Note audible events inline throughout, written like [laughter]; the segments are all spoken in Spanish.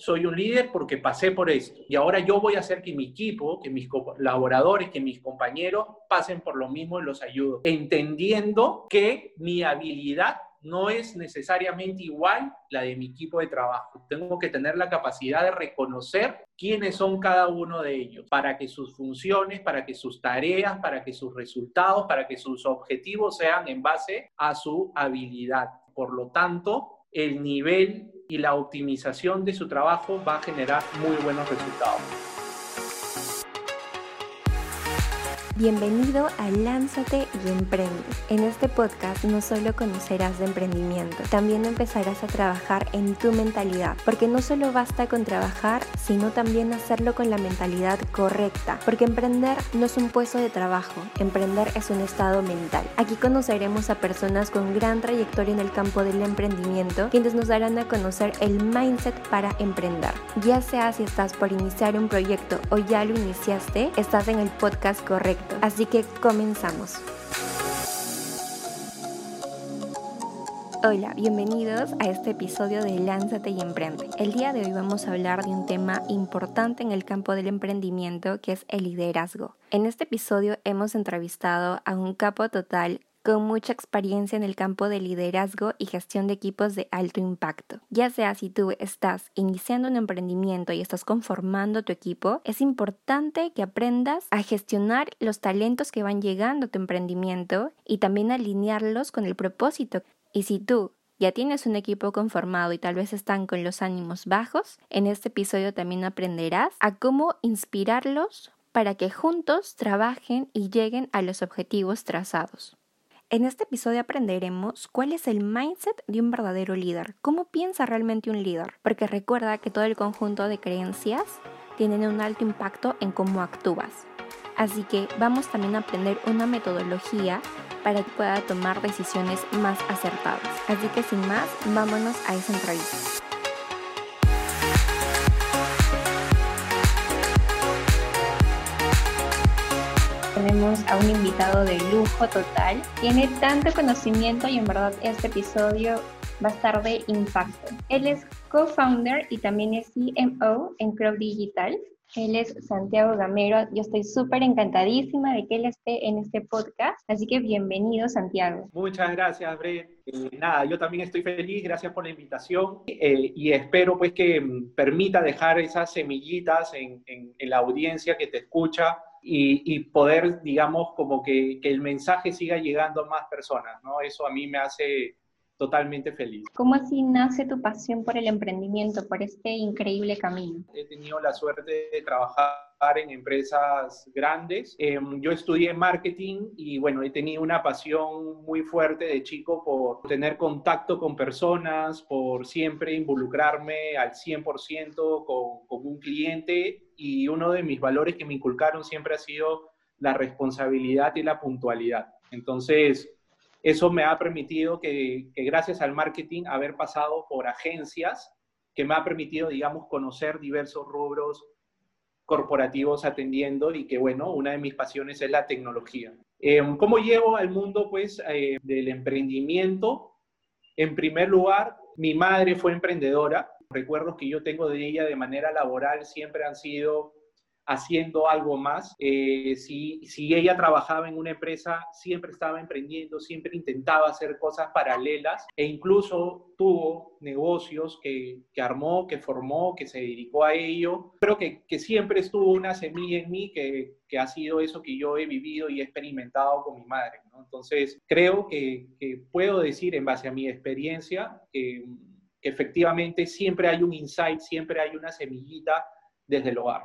soy un líder porque pasé por esto. Y ahora yo voy a hacer que mi equipo, que mis colaboradores, que mis compañeros pasen por lo mismo y los ayudo. Entendiendo que mi habilidad no es necesariamente igual la de mi equipo de trabajo. Tengo que tener la capacidad de reconocer quiénes son cada uno de ellos para que sus funciones, para que sus tareas, para que sus resultados, para que sus objetivos sean en base a su habilidad. Por lo tanto, el nivel y la optimización de su trabajo va a generar muy buenos resultados. Bienvenido a Lánzate y Emprende. En este podcast no solo conocerás de emprendimiento, también empezarás a trabajar en tu mentalidad, porque no solo basta con trabajar, sino también hacerlo con la mentalidad correcta, porque emprender no es un puesto de trabajo, emprender es un estado mental. Aquí conoceremos a personas con gran trayectoria en el campo del emprendimiento, quienes nos darán a conocer el mindset para emprender. Ya sea si estás por iniciar un proyecto o ya lo iniciaste, estás en el podcast correcto Así que comenzamos. Hola, bienvenidos a este episodio de Lánzate y Emprende. El día de hoy vamos a hablar de un tema importante en el campo del emprendimiento que es el liderazgo. En este episodio hemos entrevistado a un capo total con mucha experiencia en el campo de liderazgo y gestión de equipos de alto impacto. Ya sea si tú estás iniciando un emprendimiento y estás conformando tu equipo, es importante que aprendas a gestionar los talentos que van llegando a tu emprendimiento y también alinearlos con el propósito. Y si tú ya tienes un equipo conformado y tal vez están con los ánimos bajos, en este episodio también aprenderás a cómo inspirarlos para que juntos trabajen y lleguen a los objetivos trazados. En este episodio aprenderemos cuál es el mindset de un verdadero líder, cómo piensa realmente un líder, porque recuerda que todo el conjunto de creencias tienen un alto impacto en cómo actúas. Así que vamos también a aprender una metodología para que pueda tomar decisiones más acertadas. Así que sin más, vámonos a esa entrevista. Tenemos a un invitado de lujo total. Tiene tanto conocimiento y en verdad este episodio va a estar de impacto. Él es co-founder y también es CMO en Crowd Digital. Él es Santiago Gamero. Yo estoy súper encantadísima de que él esté en este podcast. Así que bienvenido, Santiago. Muchas gracias, Bre. Eh, nada, yo también estoy feliz. Gracias por la invitación. Eh, y espero pues que mm, permita dejar esas semillitas en, en, en la audiencia que te escucha y, poder, digamos, como que, que, el mensaje siga llegando a más personas, ¿no? Eso a mí me hace totalmente feliz. ¿Cómo así nace tu pasión por el emprendimiento, por este increíble camino? He tenido la suerte de trabajar en empresas grandes. Em, yo estudié marketing y bueno, he tenido una pasión muy fuerte de chico por tener contacto con personas, por siempre involucrarme al 100% con, con un cliente y uno de mis valores que me inculcaron siempre ha sido la responsabilidad y la puntualidad. Entonces, eso me ha permitido que, gracias al marketing haber pasado por agencias que me ha permitido, digamos, conocer diversos rubros corporativos atendiendo y que, bueno, una de mis pasiones es la tecnología. Em, ¿Cómo llevo al mundo, pues, eh, del emprendimiento? En primer lugar, mi madre fue emprendedora. Recuerdos que yo tengo de ella de manera laboral siempre han sido haciendo algo más. Eh, si, si ella trabajaba en una empresa, siempre estaba emprendiendo, siempre intentaba hacer cosas paralelas e incluso tuvo negocios que, que armó, que formó, que se dedicó a ello. Creo que, que siempre estuvo una semilla en mí que, que, ha sido eso que yo he vivido y he experimentado con mi madre. Entonces, creo que, que puedo decir en base a mi experiencia que efectivamente siempre hay un insight, siempre hay una semillita desde el hogar.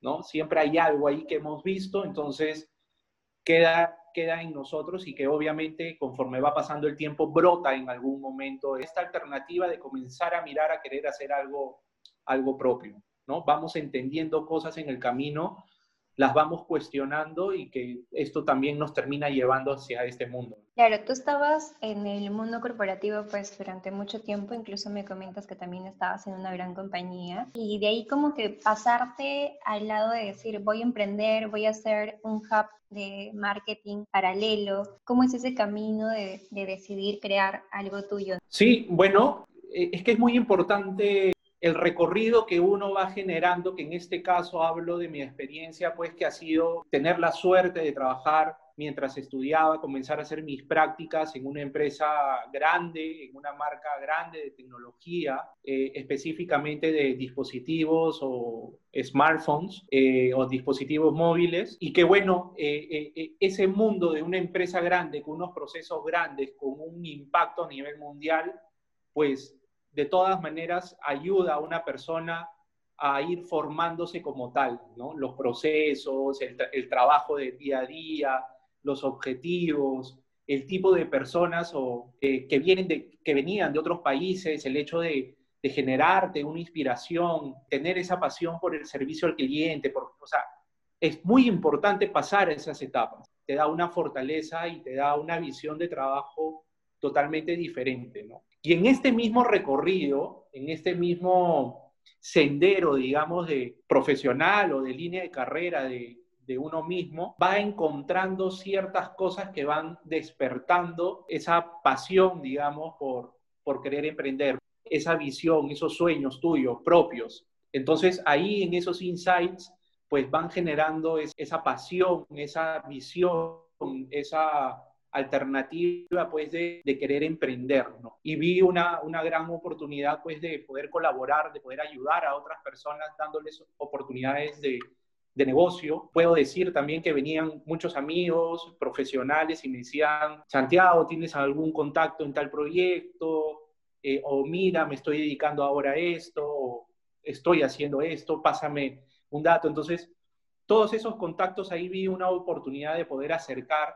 ¿No? Siempre hay algo ahí que hemos visto, entonces queda, queda en nosotros y que obviamente conforme va pasando el tiempo brota en algún momento esta alternativa de comenzar a mirar a querer hacer algo, algo propio, ¿no? Vamos entendiendo cosas en el camino las vamos cuestionando y que esto también nos termina llevando hacia este mundo. Claro, tú estabas en el mundo corporativo pues durante mucho tiempo, incluso me comentas que también estabas en una gran compañía y de ahí como que pasarte al lado de decir voy a emprender, voy a hacer un hub de marketing paralelo, ¿cómo es ese camino de, de decidir crear algo tuyo? Sí, bueno, eh, es que es muy importante el recorrido que uno va generando, que en este caso hablo de mi experiencia, pues que ha sido tener la suerte de trabajar mientras estudiaba, comenzar a hacer mis prácticas en una empresa grande, en una marca grande de tecnología, eh, específicamente de dispositivos o smartphones eh, o dispositivos móviles. Y que bueno, eh, ese mundo de una empresa grande, con unos procesos grandes, con un impacto a nivel mundial, pues de todas maneras ayuda a una persona a ir formándose como tal, ¿no? Los procesos, el, trabajo de día a día, los objetivos, el tipo de personas o, eh, que, vienen de, que venían de otros países, el hecho de, de, generarte una inspiración, tener esa pasión por el servicio al cliente, por, o sea, es muy importante pasar esas etapas. Te da una fortaleza y te da una visión de trabajo totalmente diferente, ¿no? Y en este mismo recorrido, en este mismo sendero, digamos, de profesional o de línea de carrera de, uno mismo, va encontrando ciertas cosas que van despertando esa pasión, digamos, por, por querer emprender, esa visión, esos sueños tuyos propios. Entonces ahí en esos insights, pues van generando esa pasión, esa visión, esa alternativa pues de, querer emprender, ¿no? Y vi una, una gran oportunidad pues de poder colaborar, de poder ayudar a otras personas dándoles oportunidades de, de negocio. Puedo decir también que venían muchos amigos profesionales y me decían, Santiago, ¿tienes algún contacto en tal proyecto? Eh, o mira, me estoy dedicando ahora a esto, estoy haciendo esto, pásame un dato. Entonces, todos esos contactos ahí vi una oportunidad de poder acercar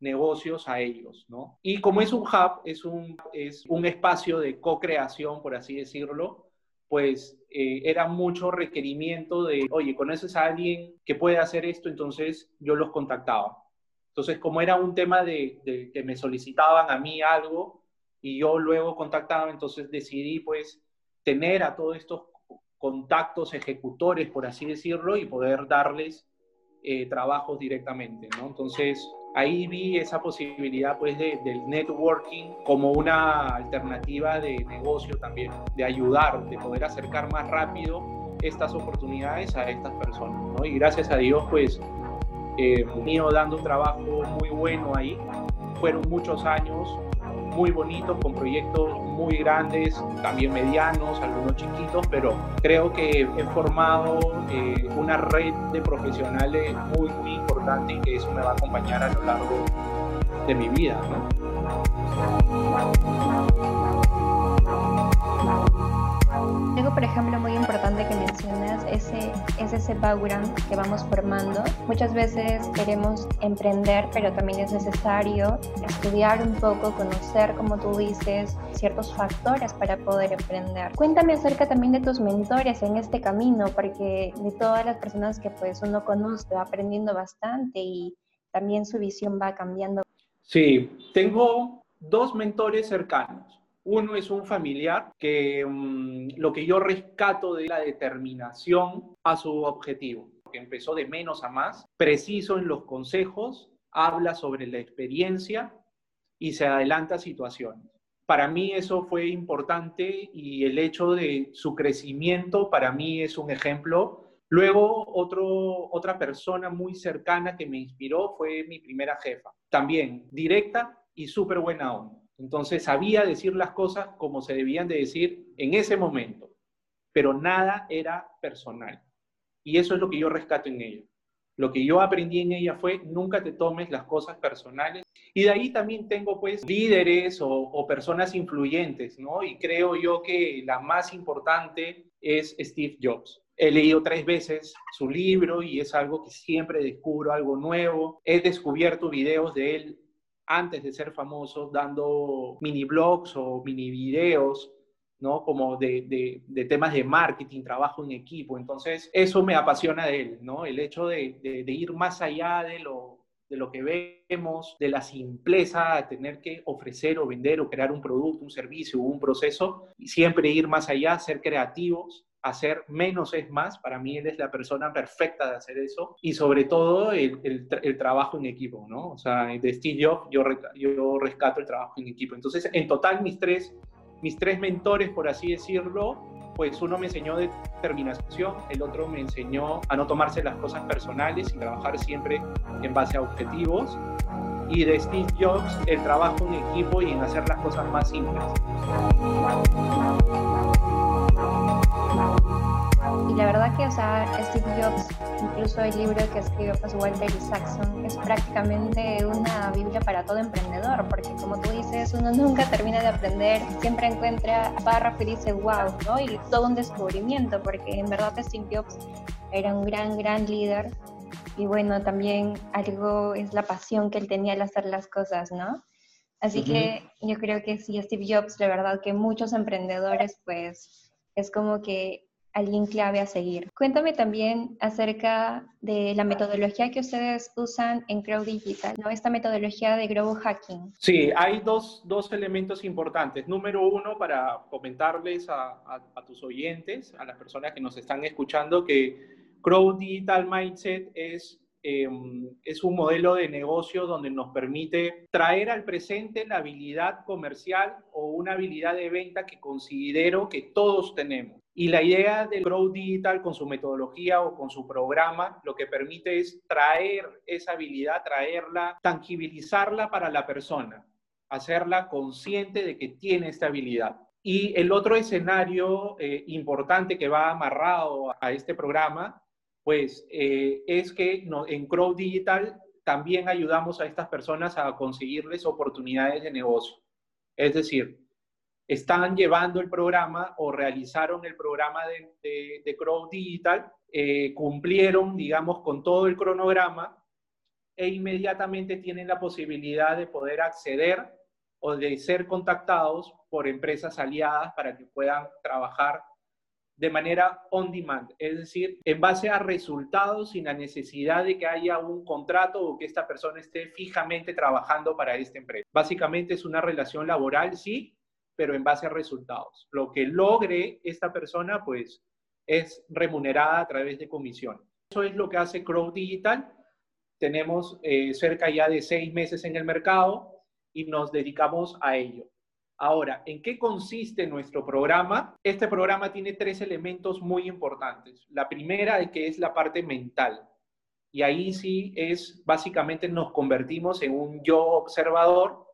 negocios a ellos, ¿no? Y como es un hub, es un, es un espacio de co-creación, por así decirlo, pues eh, era mucho requerimiento de, oye, ¿conoces a alguien que puede hacer esto? Entonces yo los contactaba. Entonces, como era un tema de, de, que me solicitaban a mí algo y yo luego contactaba, entonces decidí pues tener a todos estos contactos ejecutores, por así decirlo, y poder darles eh, trabajos directamente. Entonces, ahí vi esa posibilidad pues de, del networking como una alternativa de negocio también, de ayudar, de poder acercar más rápido estas oportunidades a estas personas. Y gracias a Dios pues eh, ido dando un trabajo muy bueno ahí. Fueron muchos años muy bonitos, con proyectos muy grandes, también medianos, algunos chiquitos, pero creo que he formado eh, una red de profesionales muy, muy importante y que eso me va a acompañar a lo largo de mi vida. Algo, por ejemplo, muy importante mencionas ese, es ese background que vamos formando. Muchas veces queremos emprender, pero también es necesario estudiar un poco, conocer, como tú dices, ciertos factores para poder emprender. Cuéntame acerca también de tus mentores en este camino, porque de todas las personas que pues uno conoce va aprendiendo bastante y también su visión va cambiando. Sí, tengo dos mentores cercanos. Uno es un familiar que mm, lo que yo rescato de la determinación a su objetivo, que empezó de menos a más, preciso en los consejos, habla sobre la experiencia y se adelanta a situaciones. Para mí eso fue importante y el hecho de su crecimiento para mí es un ejemplo. Luego, otro, otra persona muy cercana que me inspiró fue mi primera jefa, también directa y súper buena onda entonces sabía decir las cosas como se debían de decir en ese momento, pero nada era personal. Y eso es lo que yo rescato en ella. Lo que yo aprendí en ella fue nunca te tomes las cosas personales. Y de ahí también tengo pues líderes o, o personas influyentes, ¿no? Y creo yo que la más importante es Steve Jobs. He leído tres veces su libro y es algo que siempre descubro algo nuevo. He descubierto videos de él antes de ser famoso dando mini blogs o mini videos, ¿no? Como de, de, temas de marketing, trabajo en equipo. Entonces, eso me apasiona de él, ¿no? El hecho de, de ir más allá de lo, de lo que vemos, de la simpleza de tener que ofrecer o vender o crear un producto, un servicio, un proceso, y siempre ir más allá, ser creativos, hacer menos es más. Para mí él es la persona perfecta de hacer eso. Y sobre todo el, el, trabajo en equipo, ¿no? O sea, de Steve Jobs yo, yo rescato el trabajo en equipo. Entonces, en total mis tres, mis tres mentores, por así decirlo, pues uno me enseñó determinación, el otro me enseñó a no tomarse las cosas personales y trabajar siempre en base a objetivos. Y de Steve Jobs, el trabajo en equipo y en hacer las cosas más simples. Y la verdad que, o sea, Steve Jobs, incluso el libro que escribió pues, Walter Isaacson, es prácticamente una Biblia para todo emprendedor, porque como tú dices, uno [laughs] nunca termina de aprender, siempre encuentra barra y dice wow, ¿no? Y todo un descubrimiento, porque en verdad Steve Jobs era un gran, gran líder. Y bueno, también algo es la pasión que él tenía al hacer las cosas, ¿no? Así que yo creo que sí, Steve Jobs, la verdad que muchos emprendedores, pues es como que alguien clave a seguir. Cuéntame también acerca de la metodología que ustedes usan en Grow Digital, ¿no? Esta metodología de Grow Hacking. Sí, hay dos, dos elementos importantes. Número uno, para comentarles a, tus oyentes, a las personas que nos están escuchando, que Grow Digital Mindset es Em, es un modelo de negocio donde nos permite traer al presente la habilidad comercial o una habilidad de venta que considero que todos tenemos. Y la idea del Grow Digital con su metodología o con su programa lo que permite es traer esa habilidad, traerla, tangibilizarla para la persona, hacerla consciente de que tiene esta habilidad. Y el otro escenario eh, importante que va amarrado a este programa, pues eh, es que en Grow Digital también ayudamos a estas personas a conseguirles oportunidades de negocio. Es decir, están llevando el programa o realizaron el programa de, de, Crow Digital, eh, cumplieron, digamos, con todo el cronograma e inmediatamente tienen la posibilidad de poder acceder o de ser contactados por empresas aliadas para que puedan trabajar de manera on demand, es decir, en base a resultados sin la necesidad de que haya un contrato o que esta persona esté fijamente trabajando para esta empresa. Básicamente es una relación laboral, sí, pero en base a resultados. Lo que logre esta persona, pues, es remunerada a través de comisión. Eso es lo que hace Crow Digital. Tenemos eh, cerca ya de seis meses en el mercado y nos dedicamos a ello. Ahora, ¿en qué consiste nuestro programa? Este programa tiene tres elementos muy importantes. La primera, que es la parte mental. Y ahí sí es, básicamente nos convertimos en un yo observador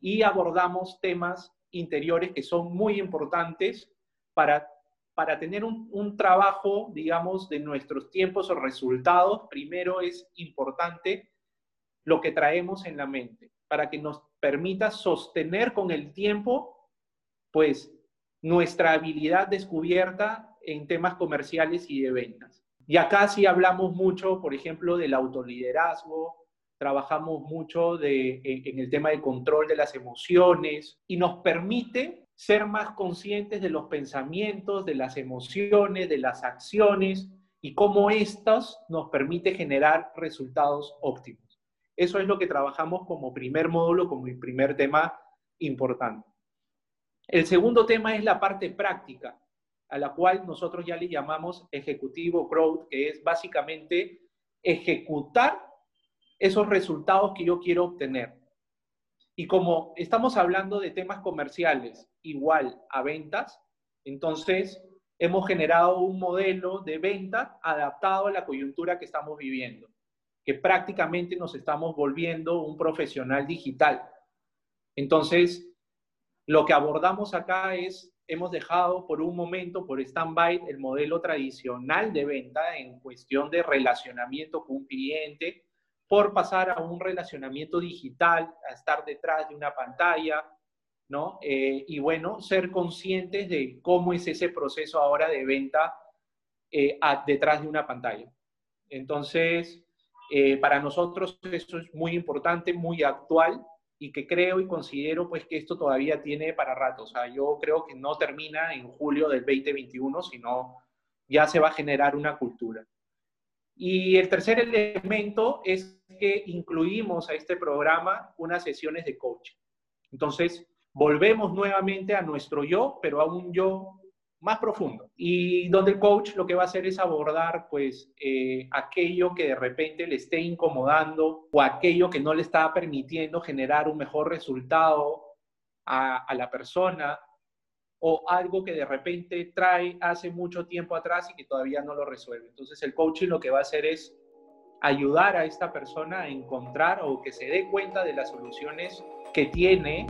y abordamos temas interiores que son muy importantes para, para tener un, trabajo, digamos, de nuestros tiempos o resultados. Primero es importante lo que traemos en la mente, para que nos permita sostener con el tiempo, pues, nuestra habilidad descubierta en temas comerciales y de ventas. Y acá sí hablamos mucho, por ejemplo, del autoliderazgo, trabajamos mucho en el tema del control de las emociones y nos permite ser más conscientes de los pensamientos, de las emociones, de las acciones y cómo estas nos permite generar resultados óptimos. Eso es lo que trabajamos como primer módulo, como primer tema importante. El segundo tema es la parte práctica, a la cual nosotros ya le llamamos ejecutivo growth, que es básicamente ejecutar esos resultados que yo quiero obtener. Y como estamos hablando de temas comerciales igual a ventas, entonces hemos generado un modelo de venta adaptado a la coyuntura que estamos viviendo, que prácticamente nos estamos volviendo un profesional digital. Entonces, lo que abordamos acá es, hemos dejado por un momento, por stand-by, el modelo tradicional de venta en cuestión de relacionamiento con un cliente, por pasar a un relacionamiento digital, a estar detrás de una pantalla, ¿no? Eh, y bueno, ser conscientes de cómo es ese proceso ahora de venta eh, detrás de una pantalla. Entonces, eh, para nosotros eso es muy importante, muy actual y que creo y considero pues que esto todavía tiene para rato. O sea, yo creo que no termina en julio del 2021, sino ya se va a generar una cultura. Y el tercer elemento es que incluimos a este programa unas sesiones de coaching. Entonces, volvemos nuevamente a nuestro yo, pero a un yo más profundo. Y donde el coach lo que va a hacer es abordar, pues, eh, aquello que de repente le esté incomodando o aquello que no le está permitiendo generar un mejor resultado a, a la persona o algo que de repente trae hace mucho tiempo atrás y que todavía no lo resuelve. Entonces el coaching lo que va a hacer es ayudar a esta persona a encontrar o que se dé cuenta de las soluciones que tiene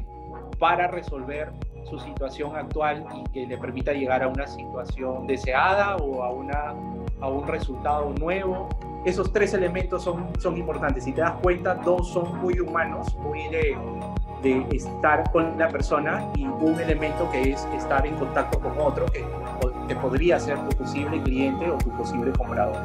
para resolver su situación actual y que le permita llegar a una situación deseada o a, una, a un resultado nuevo. Esos tres elementos son, son importantes. Si te das cuenta, dos son muy humanos, muy de, de estar con la persona y un elemento que es estar en contacto con otro que, que podría ser tu posible cliente o tu posible comprador.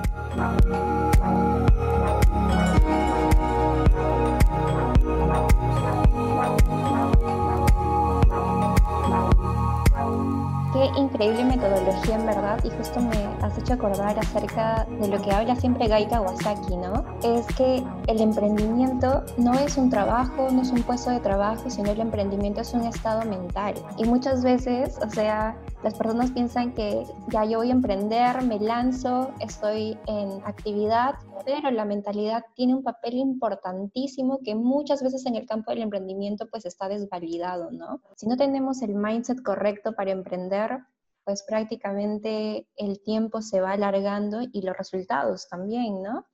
Increíble metodología en verdad y justo me has hecho acordar acerca de lo que habla siempre Gai Kawasaki, ¿no? Es que el emprendimiento no es un trabajo, no es un puesto de trabajo, sino el emprendimiento es un estado mental. Y muchas veces, o sea, las personas piensan que ya yo voy a emprender, me lanzo, estoy en actividad, pero la mentalidad tiene un papel importantísimo que muchas veces en el campo del emprendimiento pues está desvalidado, ¿no? Si no tenemos el mindset correcto para emprender, pues prácticamente el tiempo se va alargando y los resultados también, ¿no?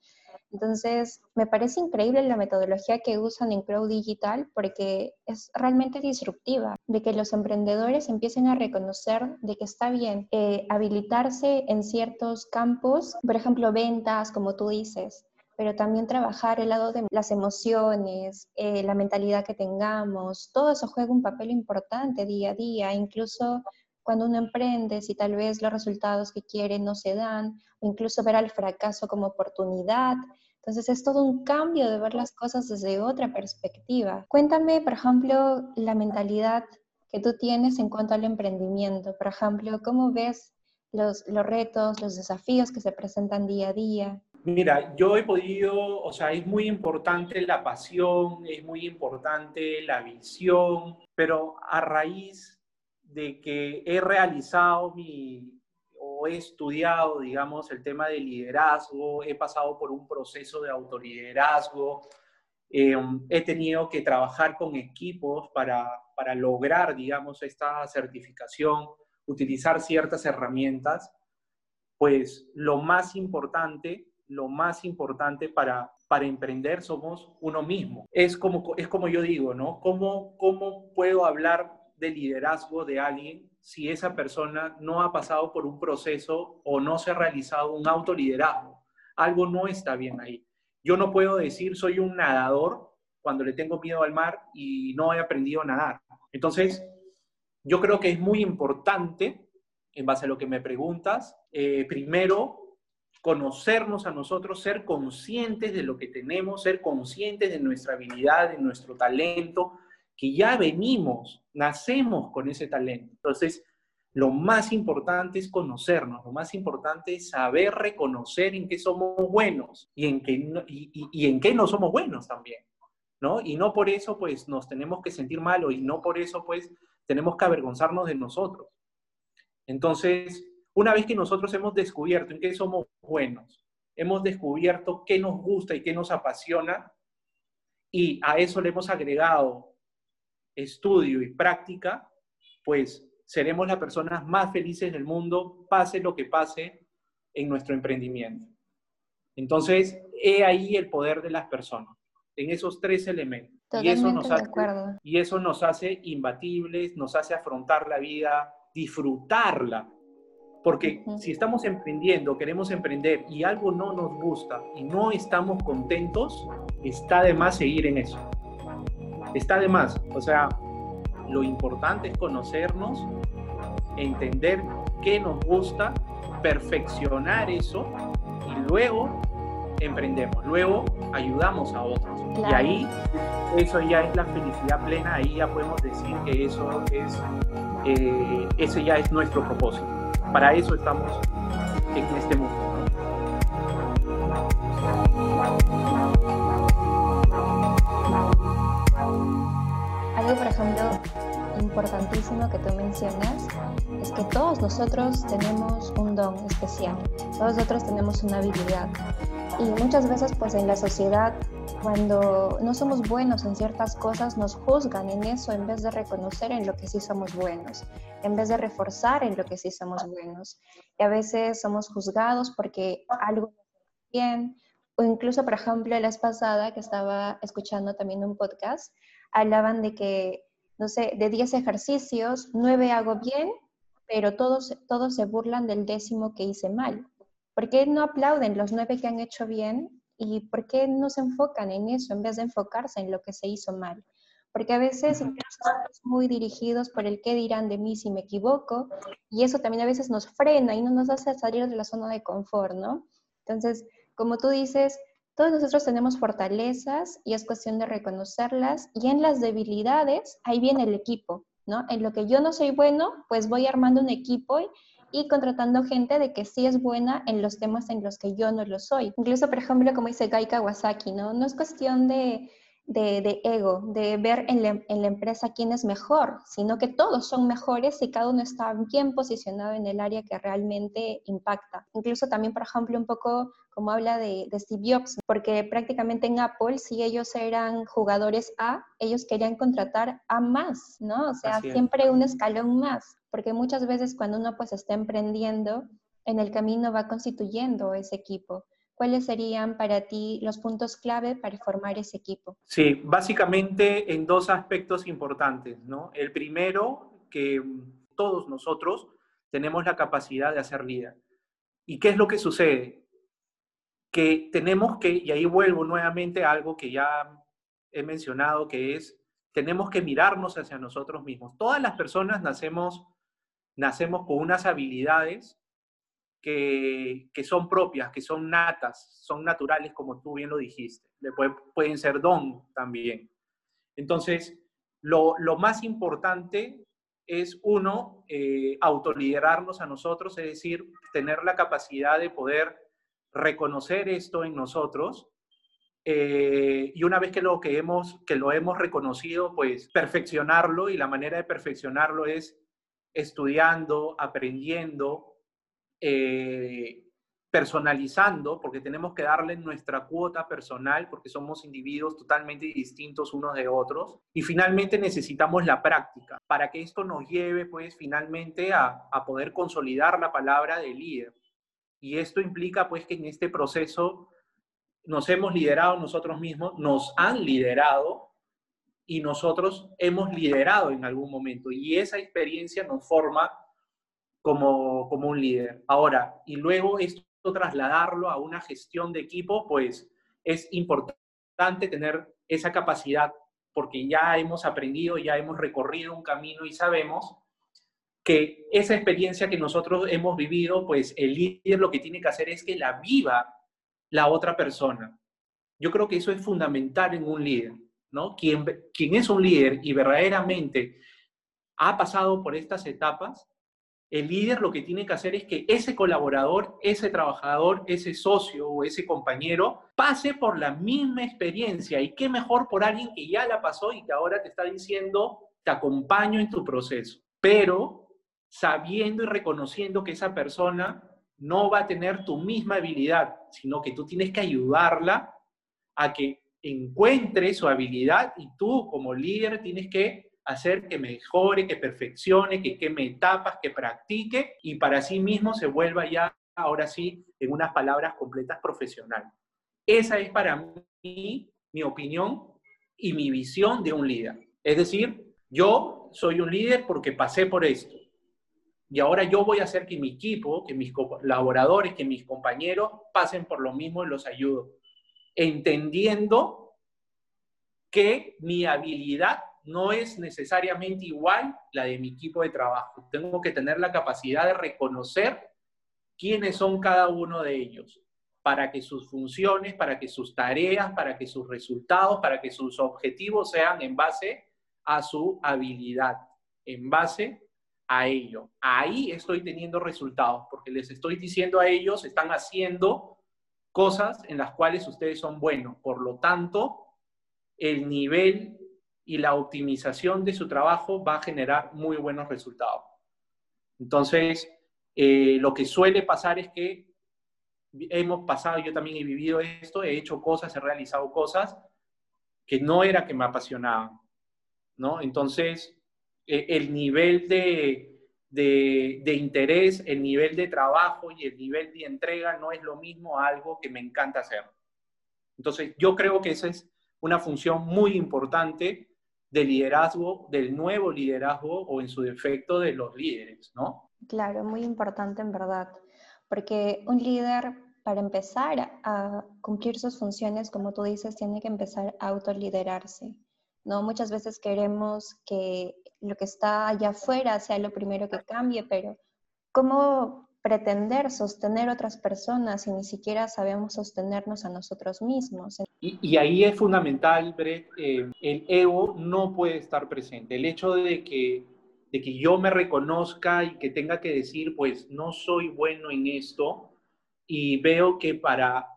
Entonces, me parece increíble la metodología que usan en Crow Digital porque es realmente disruptiva, de que los emprendedores empiecen a reconocer de que está bien eh, habilitarse en ciertos campos, por ejemplo, ventas, como tú dices, pero también trabajar el lado de las emociones, eh, la mentalidad que tengamos, todo eso juega un papel importante día a día, incluso cuando uno emprende, si tal vez los resultados que quiere no se dan, o incluso ver al fracaso como oportunidad. Entonces es todo un cambio de ver las cosas desde otra perspectiva. Cuéntame, por ejemplo, la mentalidad que tú tienes en cuanto al emprendimiento. Por ejemplo, ¿cómo ves los, los retos, los desafíos que se presentan día a día? Mira, yo he podido, o sea, es muy importante la pasión, es muy importante la visión, pero a raíz de que he realizado mi, o he estudiado, digamos, el tema de liderazgo, he pasado por un proceso de autoliderazgo, eh, he tenido que trabajar con equipos para, para lograr, digamos, esta certificación, utilizar ciertas herramientas, pues lo más importante, lo más importante para, para emprender somos uno mismo. Es como, es como yo digo, ¿no? ¿Cómo, ¿Cómo puedo hablar de liderazgo de alguien si esa persona no ha pasado por un proceso o no se ha realizado un autoliderazgo. Algo no está bien ahí. Yo no puedo decir soy un nadador cuando le tengo miedo al mar y no he aprendido a nadar. Entonces, yo creo que es muy importante, en base a lo que me preguntas, eh, primero conocernos a nosotros, ser conscientes de lo que tenemos, ser conscientes de nuestra habilidad, de nuestro talento, que ya venimos, nacemos con ese talento. Entonces, lo más importante es conocernos, lo más importante es saber reconocer en qué somos buenos y en qué no, y, en qué no somos buenos también, ¿no? Y no por eso, pues, nos tenemos que sentir mal y no por eso, pues, tenemos que avergonzarnos de nosotros. Entonces, una vez que nosotros hemos descubierto en qué somos buenos, hemos descubierto qué nos gusta y qué nos apasiona, y a eso le hemos agregado estudio y práctica, pues seremos las personas más felices del mundo, pase lo que pase en nuestro emprendimiento. Entonces, he ahí el poder de las personas, en esos tres elementos. y eso, nos hace, y eso nos hace imbatibles, nos hace afrontar la vida, disfrutarla. Porque si estamos emprendiendo, queremos emprender y algo no nos gusta y no estamos contentos, está de más seguir en eso está de más. O sea, lo importante es conocernos, entender qué nos gusta, perfeccionar eso y luego emprendemos, luego ayudamos a otros. Y ahí eso ya es la felicidad plena, ahí ya podemos decir que eso es, eh, ese ya es nuestro propósito. Para eso estamos en este mundo. Por ejemplo, importantísimo que tú mencionas es que todos nosotros tenemos un don especial, todos nosotros tenemos una habilidad Y muchas veces pues en la sociedad cuando no somos buenos en ciertas cosas nos juzgan en eso en vez de reconocer en lo que sí somos buenos, en vez de reforzar en lo que sí somos buenos. Y a veces somos juzgados porque algo bien o incluso por ejemplo la vez pasada que estaba escuchando también un podcast, hablaban de que no sé, de 10 ejercicios, 9 hago bien, pero todos, todos se burlan del décimo que hice mal. ¿Por qué no aplauden los 9 que han hecho bien y por qué no se enfocan en eso en vez de enfocarse en lo que se hizo mal? Porque a veces estamos muy dirigidos por el qué dirán de mí si me equivoco y eso también a veces nos frena y no nos hace salir de la zona de confort, ¿no? Entonces, como tú dices, todos nosotros tenemos fortalezas y es cuestión de reconocerlas y en las debilidades ahí viene el equipo, ¿no? En lo que yo no soy bueno, pues voy armando un equipo y, contratando gente de que sí es buena en los temas en los que yo no lo soy. Incluso, por ejemplo, como dice Gai Kawasaki, ¿no? No es cuestión de, de, ego, de ver en la, en la, empresa quién es mejor, sino que todos son mejores y cada uno está bien posicionado en el área que realmente impacta. Incluso también, por ejemplo, un poco como habla de, de, Steve Jobs, porque prácticamente en Apple, si ellos eran jugadores A, ellos querían contratar a más, ¿no? O sea, siempre un escalón más, porque muchas veces cuando uno pues está emprendiendo, en el camino va constituyendo ese equipo. ¿Cuáles serían para ti los puntos clave para formar ese equipo? Sí, básicamente en dos aspectos importantes, ¿no? El primero, que todos nosotros tenemos la capacidad de hacer líder. ¿Y qué es lo que sucede? que tenemos que, y ahí vuelvo nuevamente a algo que ya he mencionado, que es, tenemos que mirarnos hacia nosotros mismos. Todas las personas nacemos, nacemos con unas habilidades que, son propias, que son natas, son naturales, como tú bien lo dijiste. pueden ser don también. Entonces, lo, lo más importante es uno, eh, autoliderarnos a nosotros, es decir, tener la capacidad de poder reconocer esto en nosotros eh, y una vez que lo, que, hemos, que lo hemos reconocido, pues perfeccionarlo y la manera de perfeccionarlo es estudiando, aprendiendo, eh, personalizando, porque tenemos que darle nuestra cuota personal, porque somos individuos totalmente distintos unos de otros. Y finalmente necesitamos la práctica para que esto nos lleve, pues, finalmente a, poder consolidar la palabra de líder. Y esto implica pues que en este proceso nos hemos liderado nosotros mismos, nos han liderado y nosotros hemos liderado en algún momento. Y esa experiencia nos forma como, como un líder. Ahora, y luego esto trasladarlo a una gestión de equipo, pues es importante tener esa capacidad porque ya hemos aprendido, ya hemos recorrido un camino y sabemos que esa experiencia que nosotros hemos vivido, pues el líder lo que tiene que hacer es que la viva la otra persona. Yo creo que eso es fundamental en un líder, ¿no? Quien, quien es un líder y verdaderamente ha pasado por estas etapas, el líder lo que tiene que hacer es que ese colaborador, ese trabajador, ese socio o ese compañero pase por la misma experiencia. Y qué mejor por alguien que ya la pasó y que ahora te está diciendo, te acompaño en tu proceso. Pero sabiendo y reconociendo que esa persona no va a tener tu misma habilidad, sino que tú tienes que ayudarla a que encuentre su habilidad y tú como líder tienes que hacer que mejore, que perfeccione, que queme etapas, que practique y para sí mismo se vuelva ya, ahora sí, en unas palabras completas profesional. Esa es para mí mi opinión y mi visión de un líder. Es decir, yo soy un líder porque pasé por esto y ahora yo voy a hacer que mi equipo, que mis colaboradores, que mis compañeros pasen por lo mismo y los ayudo. Entendiendo que mi habilidad no es necesariamente igual la de mi equipo de trabajo. Tengo que tener la capacidad de reconocer quiénes son cada uno de ellos para que sus funciones, para que sus tareas, para que sus resultados, para que sus objetivos sean en base a su habilidad, en base a ello. Ahí estoy teniendo resultados, porque les estoy diciendo a ellos, están haciendo cosas en las cuales ustedes son buenos. Por lo tanto, el nivel y la optimización de su trabajo va a generar muy buenos resultados. Entonces, eh, lo que suele pasar es que hemos pasado, yo también he vivido esto, he hecho cosas, he realizado cosas que no era que me apasionaban, ¿no? Entonces, e, el nivel de, de, de, interés, el nivel de trabajo y el nivel de entrega no es lo mismo a algo que me encanta hacer. Entonces, yo creo que esa es una función muy importante del liderazgo, del nuevo liderazgo o en su defecto de los líderes, ¿no? Claro, muy importante en verdad, porque un líder para empezar a cumplir sus funciones, como tú dices, tiene que empezar a autoliderarse. ¿no? Muchas veces queremos que lo que está allá afuera sea lo primero que cambie, pero ¿cómo pretender sostener otras personas si ni siquiera sabemos sostenernos a nosotros mismos? Y, ahí es fundamental, Brett, eh, el ego no puede estar presente. El hecho de que, de que yo me reconozca y que tenga que decir, pues no soy bueno en esto, y veo que para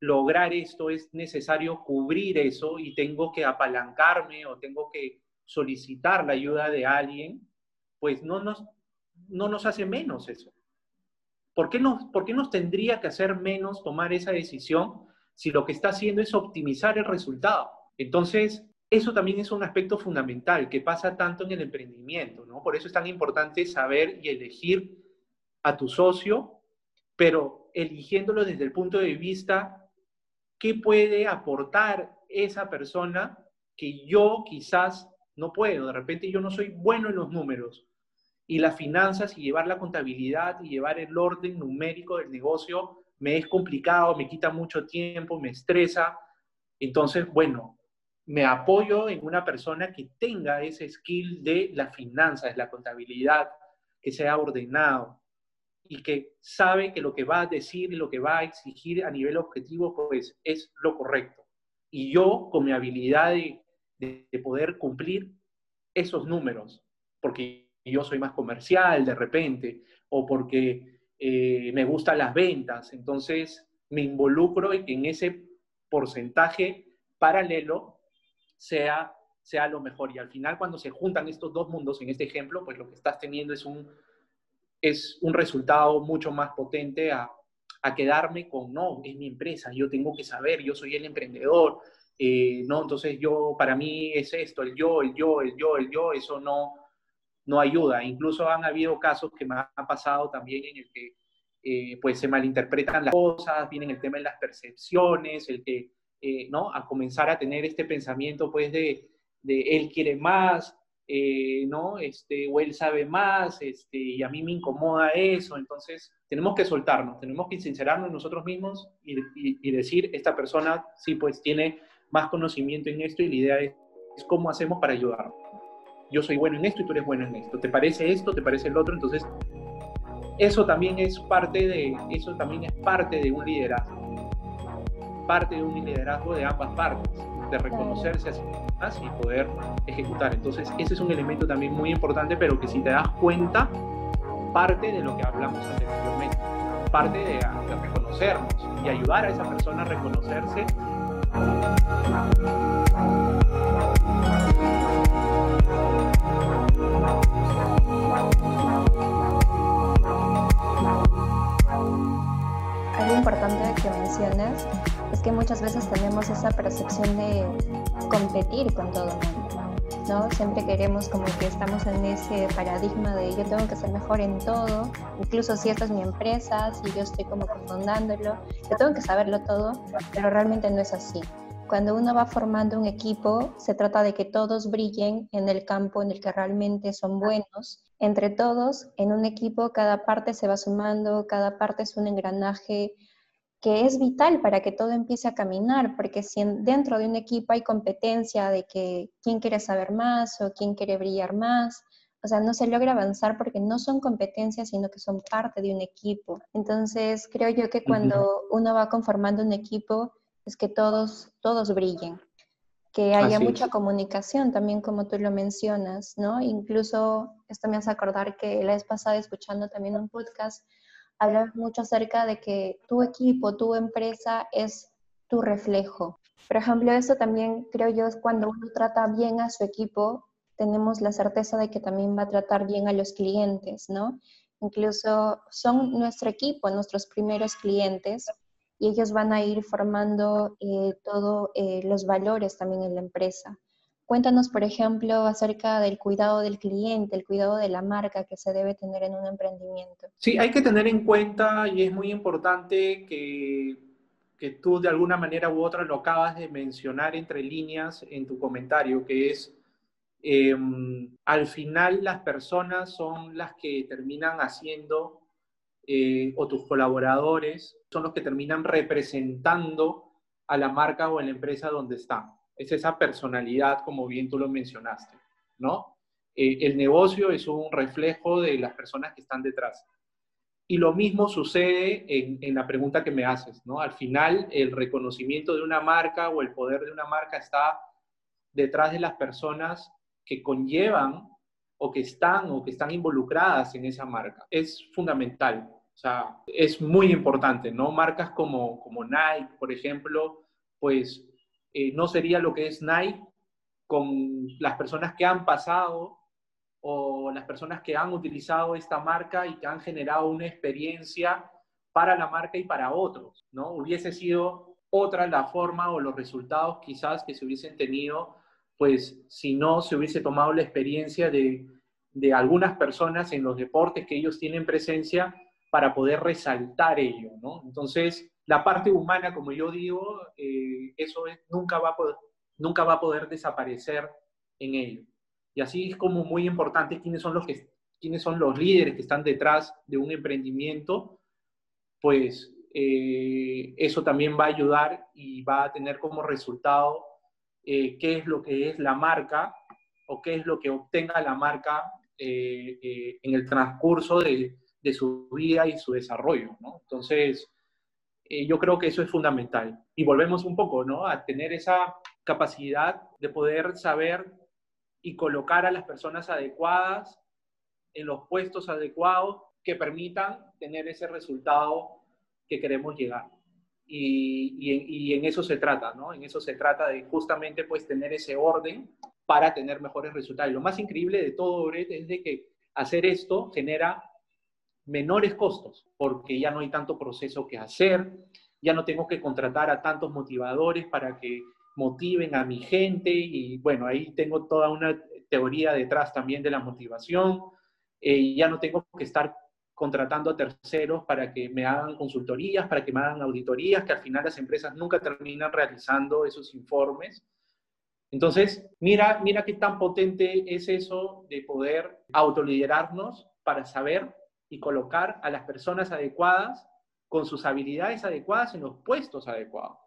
lograr esto es necesario cubrir eso y tengo que apalancarme o tengo que solicitar la ayuda de alguien, pues no nos, no nos hace menos eso. ¿Por qué, nos, ¿Por qué nos tendría que hacer menos tomar esa decisión si lo que está haciendo es optimizar el resultado? Entonces, eso también es un aspecto fundamental que pasa tanto en el emprendimiento, ¿no? Por eso es tan importante saber y elegir a tu socio pero eligiéndolo desde el punto de vista, ¿qué puede aportar esa persona que yo quizás no puedo? De repente yo no soy bueno en los números y las finanzas y llevar la contabilidad y llevar el orden numérico del negocio me es complicado, me quita mucho tiempo, me estresa. Entonces, bueno, me apoyo en una persona que tenga ese skill de las finanzas, la contabilidad, que sea ordenado, y que sabe que lo que va a decir y lo que va a exigir a nivel objetivo, pues es lo correcto. Y yo, con mi habilidad de, de, poder cumplir esos números, porque yo soy más comercial de repente, o porque eh, me gustan las ventas, entonces me involucro en que en ese porcentaje paralelo sea, sea lo mejor. Y al final, cuando se juntan estos dos mundos, en este ejemplo, pues lo que estás teniendo es un, es un resultado mucho más potente a, quedarme con, no, es mi empresa, yo tengo que saber, yo soy el emprendedor, eh, ¿no? Entonces yo, para mí es esto, el yo, el yo, el yo, el yo, eso no, no ayuda. Incluso han habido casos que me han pasado también en el que eh, pues se malinterpretan las cosas, viene el tema de las percepciones, el que, eh, ¿no? A comenzar a tener este pensamiento pues de, de él quiere más, eh, ¿no? Este, o él sabe más, este, y a mí me incomoda eso, entonces tenemos que soltarnos, tenemos que sincerarnos nosotros mismos y, decir, esta persona sí, pues tiene más conocimiento en esto y la idea es, cómo hacemos para ayudarlo. Yo soy bueno en esto y tú eres bueno en esto. ¿Te parece esto? ¿Te parece el otro? Entonces, eso también es parte de, eso también es parte de un liderazgo. Parte de un liderazgo de ambas partes de reconocerse a sí mismas y poder ejecutar. Entonces, ese es un elemento también muy importante, pero que si te das cuenta, parte de lo que hablamos anteriormente, parte de, reconocernos y ayudar a esa persona a reconocerse. Importante que mencionas es que muchas veces tenemos esa percepción de competir con todo el mundo, ¿no? Siempre queremos como que estamos en ese paradigma de yo tengo que ser mejor en todo, incluso si esta es mi empresa, si yo estoy como confundándolo, yo tengo que saberlo todo, pero realmente no es así. Cuando uno va formando un equipo, se trata de que todos brillen en el campo en el que realmente son buenos. Entre todos, en un equipo, cada parte se va sumando, cada parte es un engranaje que es vital para que todo empiece a caminar, porque si dentro de un equipo hay competencia de que quién quiere saber más o quién quiere brillar más, o sea, no se logra avanzar porque no son competencias, sino que son parte de un equipo. Entonces, creo yo que cuando uno va conformando un equipo, es que todos, todos brillen, que haya mucha comunicación también, como tú lo mencionas, ¿no? Incluso, esto me hace acordar que la vez pasada escuchando también un podcast, hablas mucho acerca de que tu equipo, tu empresa es tu reflejo. Por ejemplo, eso también creo yo es cuando uno trata bien a su equipo, tenemos la certeza de que también va a tratar bien a los clientes, ¿no? incluso son nuestro equipo, nuestros primeros clientes, y ellos van a ir formando eh, todos eh, los valores también en la empresa. Cuéntanos, por ejemplo, acerca del cuidado del cliente, el cuidado de la marca que se debe tener en un emprendimiento. Sí, hay que tener en cuenta y es muy importante que, que tú de alguna manera u otra lo acabas de mencionar entre líneas en tu comentario, que es em, al final las personas son las que terminan haciendo, eh, o tus colaboradores son los que terminan representando a la marca o a la empresa donde están es esa personalidad, como bien tú lo mencionaste, ¿no? Eh, el negocio es un reflejo de las personas que están detrás. Y lo mismo sucede en, en, la pregunta que me haces, ¿no? Al final, el reconocimiento de una marca o el poder de una marca está detrás de las personas que conllevan o que están o que están involucradas en esa marca. Es fundamental, o sea, es muy importante, ¿no? Marcas como, como Nike, por ejemplo, pues eh, no sería lo que es Nike con las personas que han pasado o las personas que han utilizado esta marca y que han generado una experiencia para la marca y para otros, ¿no? Hubiese sido otra la forma o los resultados quizás que se hubiesen tenido, pues si no se hubiese tomado la experiencia de, de algunas personas en los deportes que ellos tienen presencia para poder resaltar ello, ¿no? Entonces, la parte humana, como yo digo, eh, eso nunca, va a poder, nunca va a poder desaparecer en ello. Y así es como muy importante quiénes son los, que, quiénes son los líderes que están detrás de un emprendimiento, pues eh, eso también va a ayudar y va a tener como resultado eh, qué es lo que es la marca o qué es lo que obtenga la marca en el transcurso de, su vida y su desarrollo. Entonces, eh, yo creo que eso es fundamental. Y volvemos un poco, ¿no? A tener esa capacidad de poder saber y colocar a las personas adecuadas en los puestos adecuados que permitan tener ese resultado que queremos llegar. Y, y, en, eso se trata, ¿no? En eso se trata de justamente pues tener ese orden para tener mejores resultados. Y lo más increíble de todo, Brett, es de que hacer esto genera menores costos, porque ya no hay tanto proceso que hacer, ya no tengo que contratar a tantos motivadores para que motiven a mi gente y bueno, ahí tengo toda una teoría detrás también de la motivación, eh, ya no tengo que estar contratando a terceros para que me hagan consultorías, para que me hagan auditorías, que al final las empresas nunca terminan realizando esos informes. Entonces, mira, mira qué tan potente es eso de poder autoliderarnos para saber y colocar a las personas adecuadas con sus habilidades adecuadas en los puestos adecuados.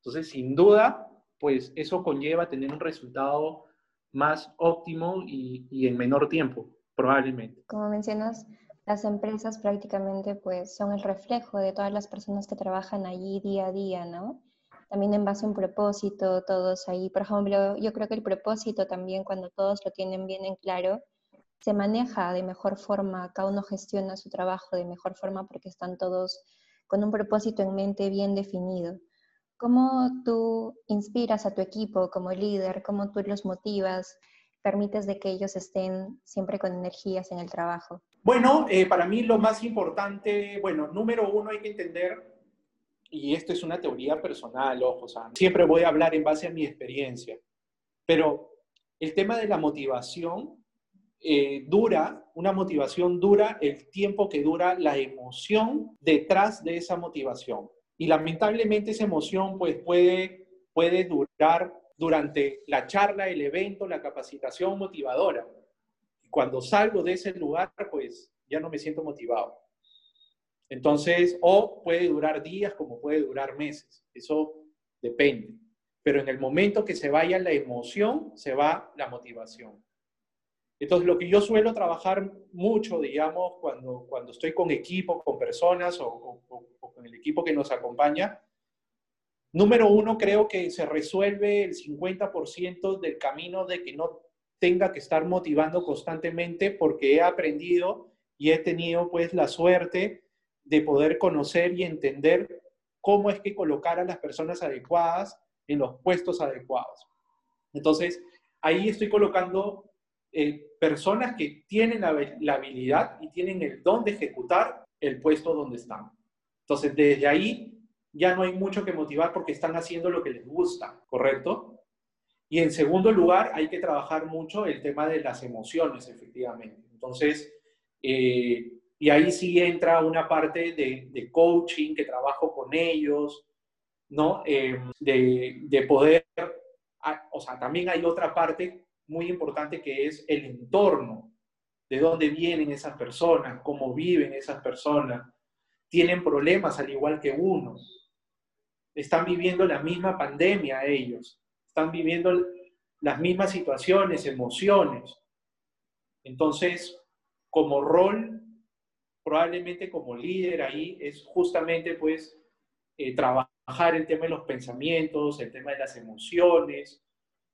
Entonces, sin duda, pues eso conlleva tener un resultado más óptimo y, en menor tiempo, probablemente. Como mencionas, las empresas prácticamente pues son el reflejo de todas las personas que trabajan allí día a día, ¿no? También en base a un propósito, todos ahí. Por ejemplo, yo creo que el propósito también, cuando todos lo tienen bien en claro, se maneja de mejor forma, cada uno gestiona su trabajo de mejor forma porque están todos con un propósito en mente bien definido. ¿Cómo tú inspiras a tu equipo como líder? ¿Cómo tú los motivas? ¿Permites de que ellos estén siempre con energías en el trabajo? Bueno, eh, para mí lo más importante, bueno, número uno hay que entender, y esto es una teoría personal, ojo, siempre voy a hablar en base a mi experiencia, pero el tema de la motivación eh, dura, una motivación dura el tiempo que dura la emoción detrás de esa motivación. Y lamentablemente esa emoción pues puede, puede durar durante la charla, el evento, la capacitación motivadora. Cuando salgo de ese lugar, pues ya no me siento motivado. Entonces, o puede durar días como puede durar meses. Eso depende. Pero en el momento que se vaya la emoción, se va la motivación. Entonces, lo que yo suelo trabajar mucho, digamos, cuando, cuando estoy con equipo, con personas o, con el equipo que nos acompaña, número uno, creo que se resuelve el 50% del camino de que no tenga que estar motivando constantemente porque he aprendido y he tenido pues la suerte de poder conocer y entender cómo es que colocar a las personas adecuadas en los puestos adecuados. Entonces, ahí estoy colocando eh, personas que tienen la, habilidad y tienen el don de ejecutar el puesto donde están. Entonces, desde ahí ya no hay mucho que motivar porque están haciendo lo que les gusta, ¿correcto? Y en segundo lugar, hay que trabajar mucho el tema de las emociones, efectivamente. Entonces, eh, y ahí sí entra una parte de, de, coaching, que trabajo con ellos, ¿no? Eh, de, de, poder, ah, o sea, también hay otra parte muy importante que es el entorno, de dónde vienen esas personas, cómo viven esas personas, tienen problemas al igual que uno, están viviendo la misma pandemia ellos, están viviendo las mismas situaciones, emociones. Entonces, como rol, probablemente como líder ahí, es justamente pues eh, trabajar el tema de los pensamientos, el tema de las emociones,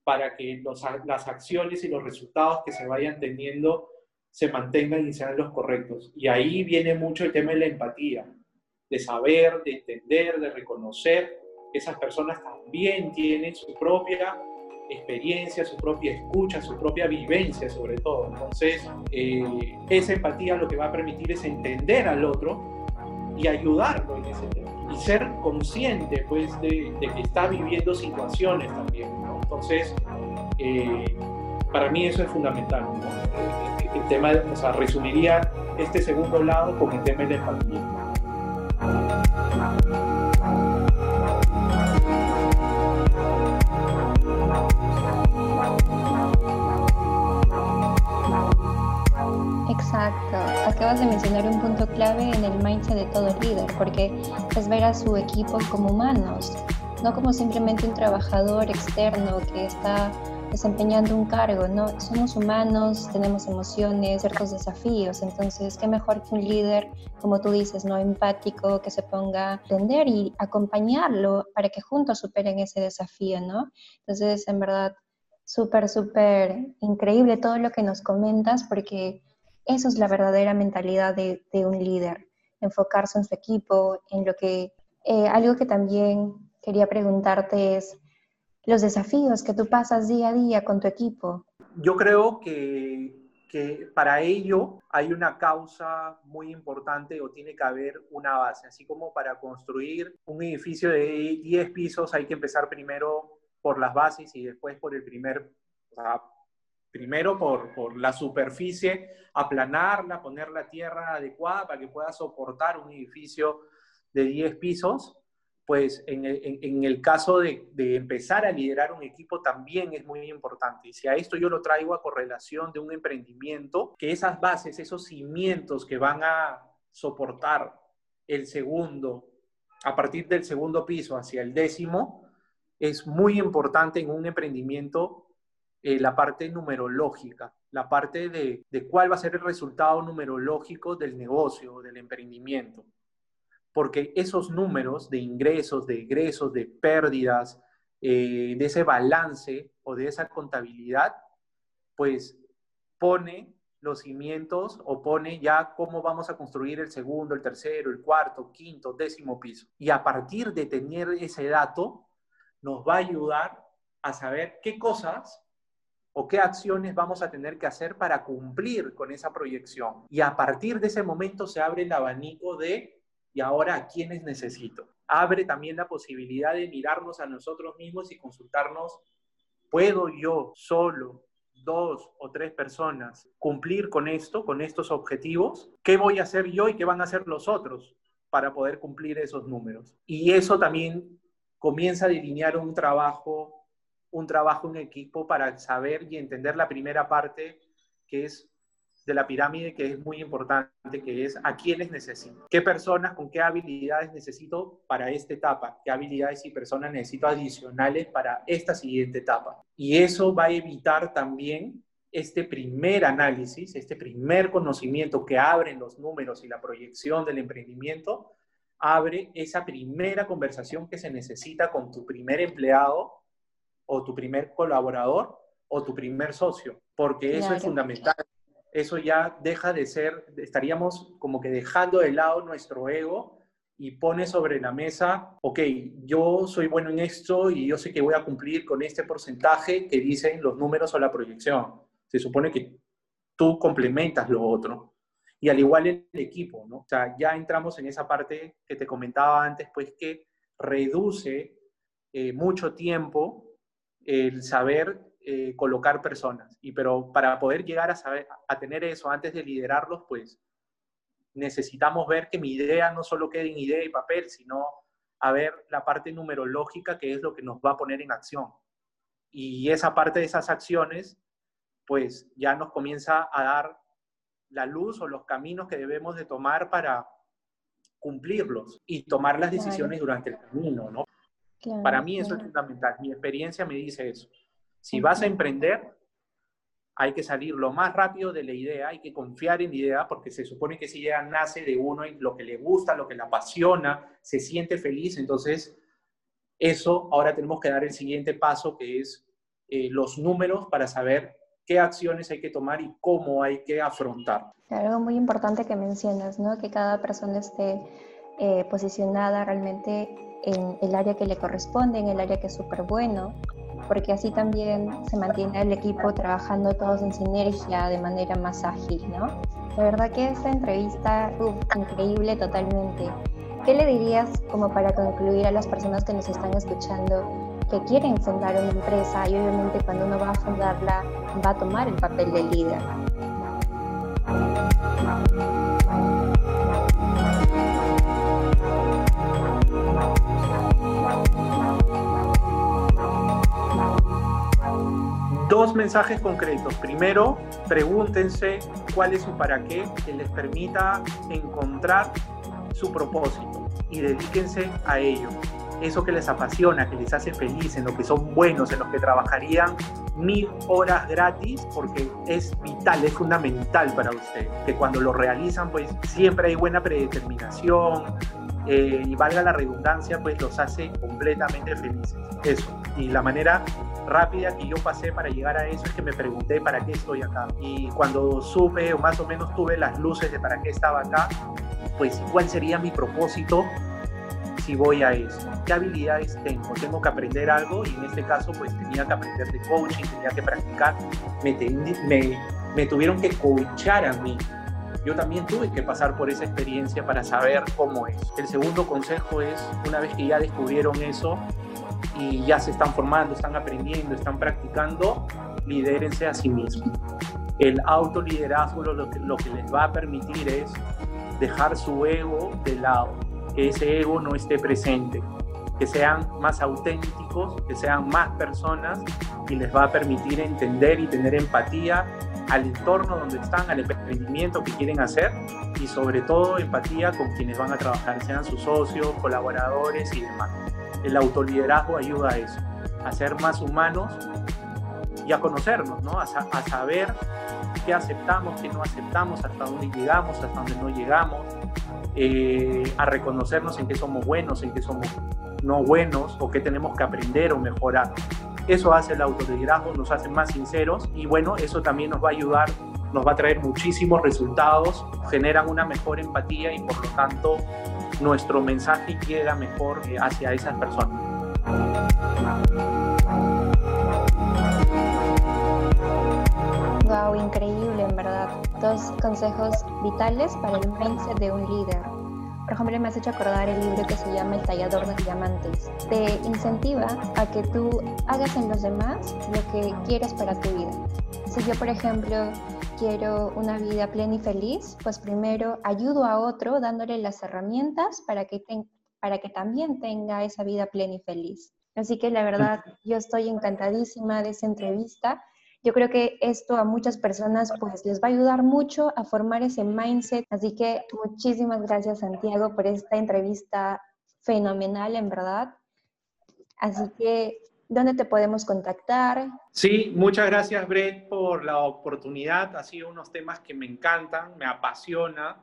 para que las acciones y los resultados que se vayan teniendo se mantengan y sean los correctos. Y ahí viene mucho el tema de la empatía, de saber, de entender, de reconocer que esas personas también tienen su propia experiencia, su propia escucha, su propia vivencia sobre todo. Entonces, eh, esa empatía lo que va a permitir es entender al otro y ayudarlo en ese tema. Y ser consciente, pues, de, que está viviendo situaciones también, Entonces, eh, para mí eso es fundamental, El tema, o sea, resumiría este segundo lado con el tema de la. Exacto. Acabas de mencionar un punto clave en el mindset de todo líder, porque es ver a su equipo como humanos, no como simplemente un trabajador externo que está desempeñando un cargo, ¿no? Somos humanos, tenemos emociones, ciertos desafíos, entonces qué mejor que un líder, como tú dices, ¿no? Empático, que se ponga a entender y acompañarlo para que juntos superen ese desafío, ¿no? Entonces, en verdad, súper, súper increíble todo lo que nos comentas porque eso es la verdadera mentalidad de, un líder, enfocarse en su equipo, en lo que... Eh, algo que también quería preguntarte es los desafíos que tú pasas día a día con tu equipo. Yo creo que, que para ello hay una causa muy importante o tiene que haber una base, así como para construir un edificio de 10 pisos hay que empezar primero por las bases y después por el primer, primero por, por, la superficie, aplanarla, poner la tierra adecuada para que pueda soportar un edificio de 10 pisos, pues en el, caso de, de, empezar a liderar un equipo también es muy importante. Y si a esto yo lo traigo a correlación de un emprendimiento, que esas bases, esos cimientos que van a soportar el segundo, a partir del segundo piso hacia el décimo, es muy importante en un emprendimiento eh, la parte numerológica, la parte de, cuál va a ser el resultado numerológico del negocio, del emprendimiento. Porque esos números de ingresos, de egresos, de pérdidas, eh, de ese balance o de esa contabilidad, pues pone los cimientos o pone ya cómo vamos a construir el segundo, el tercero, el cuarto, quinto, décimo piso. Y a partir de tener ese dato, nos va a ayudar a saber qué cosas o qué acciones vamos a tener que hacer para cumplir con esa proyección. Y a partir de ese momento se abre el abanico de, ¿y ahora a quiénes necesito? Abre también la posibilidad de mirarnos a nosotros mismos y consultarnos, ¿puedo yo solo, dos o tres personas cumplir con esto, con estos objetivos? ¿Qué voy a hacer yo y qué van a hacer los otros para poder cumplir esos números? Y eso también comienza a delinear un trabajo un trabajo en equipo para saber y entender la primera parte que es de la pirámide que es muy importante, que es a quiénes necesito, qué personas, con qué habilidades necesito para esta etapa, qué habilidades y personas necesito adicionales para esta siguiente etapa. Y eso va a evitar también este primer análisis, este primer conocimiento que abren los números y la proyección del emprendimiento, abre esa primera conversación que se necesita con tu primer empleado o tu primer colaborador o tu primer socio, porque eso es fundamental. Eso ya deja de ser, estaríamos como que dejando de lado nuestro ego y pone sobre la mesa, ok, yo soy bueno en esto y yo sé que voy a cumplir con este porcentaje que dicen los números o la proyección. Se supone que tú complementas lo otro. Y al igual el equipo, ¿no? O sea, ya entramos en esa parte que te comentaba antes, pues que reduce eh, mucho tiempo el saber eh, colocar personas. Y pero para poder llegar a, saber, a tener eso antes de liderarlos, pues necesitamos ver que mi idea no solo quede en idea y papel, sino a ver la parte numerológica que es lo que nos va a poner en acción. Y esa parte de esas acciones, pues ya nos comienza a dar la luz o los caminos que debemos de tomar para cumplirlos y tomar las decisiones durante el camino, ¿no? para mí eso es fundamental. Mi experiencia me dice eso. Si vas a emprender, hay que salir lo más rápido de la idea, hay que confiar en la idea, porque se supone que esa idea nace de uno y lo que le gusta, lo que le apasiona, se siente feliz, entonces eso ahora tenemos que dar el siguiente paso, que es eh, los números para saber qué acciones hay que tomar y cómo hay que afrontar. Algo muy importante que mencionas, ¿no? Que cada persona esté eh, posicionada realmente en el área que le corresponde, en el área que es súper bueno, porque así también se mantiene el equipo trabajando todos en sinergia de manera más ágil, ¿no? La verdad que esta entrevista, increíble totalmente. ¿Qué le dirías como para concluir a las personas que nos están escuchando que quieren fundar una empresa y obviamente cuando uno va a fundarla va a tomar el papel de líder? Dos mensajes concretos. Primero, pregúntense cuál es su para qué que les permita encontrar su propósito y dedíquense a ello. Eso que les apasiona, que les hace feliz, en lo que son buenos, en lo que trabajarían mil horas gratis, porque es vital, es fundamental para ustedes. Que cuando lo realizan, pues siempre hay buena predeterminación, eh, y valga la redundancia, pues los hace completamente felices. Eso. Y la manera rápida que yo pasé para llegar a eso es que me pregunté para qué estoy acá. Y cuando supe o más o menos tuve las luces de para qué estaba acá, pues cuál sería mi propósito si voy a eso. ¿Qué habilidades tengo? Tengo que aprender algo y en este caso pues tenía que aprender de coaching, tenía que practicar. Me, me, me tuvieron que coachar a mí yo también tuve que pasar por esa experiencia para saber cómo es. El segundo consejo es, una vez que ya descubrieron eso y ya se están formando, están aprendiendo, están practicando, lidérense a sí mismos. El autoliderazgo lo que, lo que les va a permitir es dejar su ego de lado, que ese ego no esté presente, que sean más auténticos, que sean más personas y les va a permitir entender y tener empatía al entorno donde están, al emprendimiento que quieren hacer y sobre todo empatía con quienes van a trabajar, sean sus socios, colaboradores y demás. El autoliderazgo ayuda a eso, a ser más humanos y a conocernos, ¿no? a, saber qué aceptamos, qué no aceptamos, hasta dónde llegamos, hasta dónde no llegamos, eh, a reconocernos en qué somos buenos, en qué somos no buenos o qué tenemos que aprender o mejorar. Eso hace el autoliderazgo, nos hace más sinceros y bueno, eso también nos va a ayudar, nos va a traer muchísimos resultados, generan una mejor empatía y por lo tanto nuestro mensaje llega mejor eh, hacia esas personas. Wow, increíble en verdad. Dos consejos vitales para el mindset de un líder. Por ejemplo, me has hecho acordar el libro que se llama El tallador de diamantes. Te incentiva a que tú hagas en los demás lo que quieres para tu vida. Si yo, por ejemplo, quiero una vida plena y feliz, pues primero ayudo a otro dándole las herramientas para que, para que también tenga esa vida plena y feliz. Así que la verdad, yo estoy encantadísima de esa entrevista yo creo que esto a muchas personas pues les va a ayudar mucho a formar ese mindset. Así que muchísimas gracias Santiago por esta entrevista fenomenal, en verdad. Así que, ¿dónde te podemos contactar? Sí, muchas gracias Brett por la oportunidad. Ha sido unos temas que me encantan, me apasiona.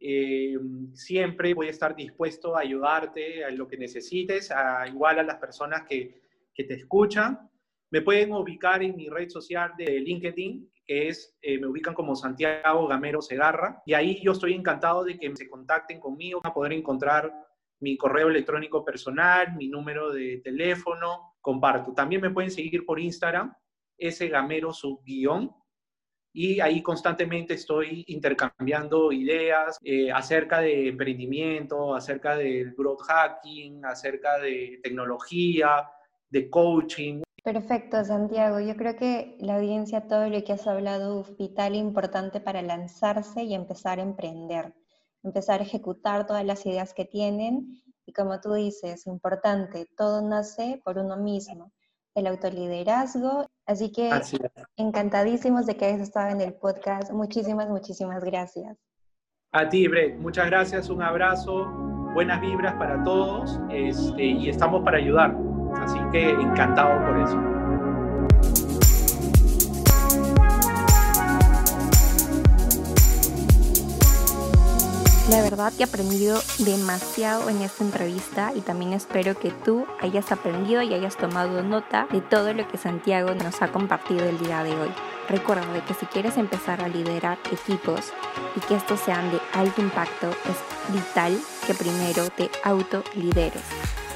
Eh, siempre voy a estar dispuesto a ayudarte a lo que necesites, a, igual a las personas que, que te escuchan. Me pueden ubicar en mi red social de LinkedIn, que es, eh, me ubican como Santiago Gamero Segarra, y ahí yo estoy encantado de que se contacten conmigo, a poder encontrar mi correo electrónico personal, mi número de teléfono, comparto. También me pueden seguir por Instagram, ese Gamero y ahí constantemente estoy intercambiando ideas eh, acerca de emprendimiento, acerca del growth hacking, acerca de tecnología, de coaching. Perfecto, Santiago. Yo creo que la audiencia, todo lo que has hablado, es vital e importante para lanzarse y empezar a emprender, empezar a ejecutar todas las ideas que tienen. Y como tú dices, importante, todo nace por uno mismo el autoliderazgo. Así que encantadísimos de que hayas estado en el podcast. Muchísimas, muchísimas gracias. A ti, Brett. Muchas gracias. Un abrazo. Buenas vibras para todos. Este, y estamos para ayudar. Así que encantado por eso. La verdad que he aprendido demasiado en esta entrevista y también espero que tú hayas aprendido y hayas tomado nota de todo lo que Santiago nos ha compartido el día de hoy. Recuerda que si quieres empezar a liderar equipos y que estos sean de alto impacto, es vital que primero te autolideres.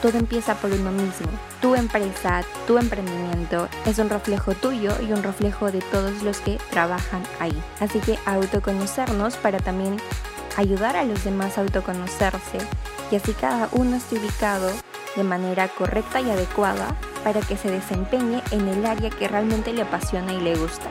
Todo empieza por uno mismo. Tu empresa, tu emprendimiento es un reflejo tuyo y un reflejo de todos los que trabajan ahí. Así que autoconocernos para también ayudar a los demás a autoconocerse y así cada uno esté ubicado de manera correcta y adecuada para que se desempeñe en el área que realmente le apasiona y le gusta.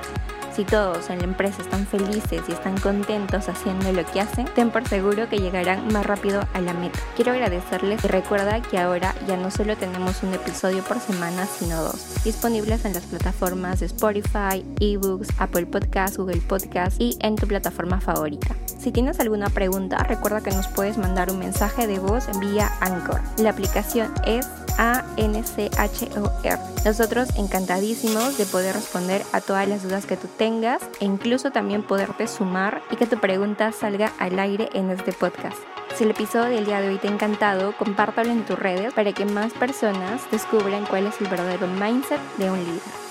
Si todos en la empresa están felices y están contentos haciendo lo que hacen, ten por seguro que llegarán más rápido a la meta. Quiero agradecerles y recuerda que ahora ya no solo tenemos un episodio por semana, sino dos, disponibles en las plataformas de Spotify, eBooks, Apple Podcasts, Google Podcasts y en tu plataforma favorita. Si tienes alguna pregunta, recuerda que nos puedes mandar un mensaje de voz vía Anchor. La aplicación es a-N-C-H-O-R. Nosotros encantadísimos de poder responder a todas las dudas que tú e incluso también poderte sumar y que tu pregunta salga al aire en este podcast. Si el episodio del día de hoy te ha encantado, compártalo en tus redes para que más personas descubran cuál es el verdadero mindset de un líder.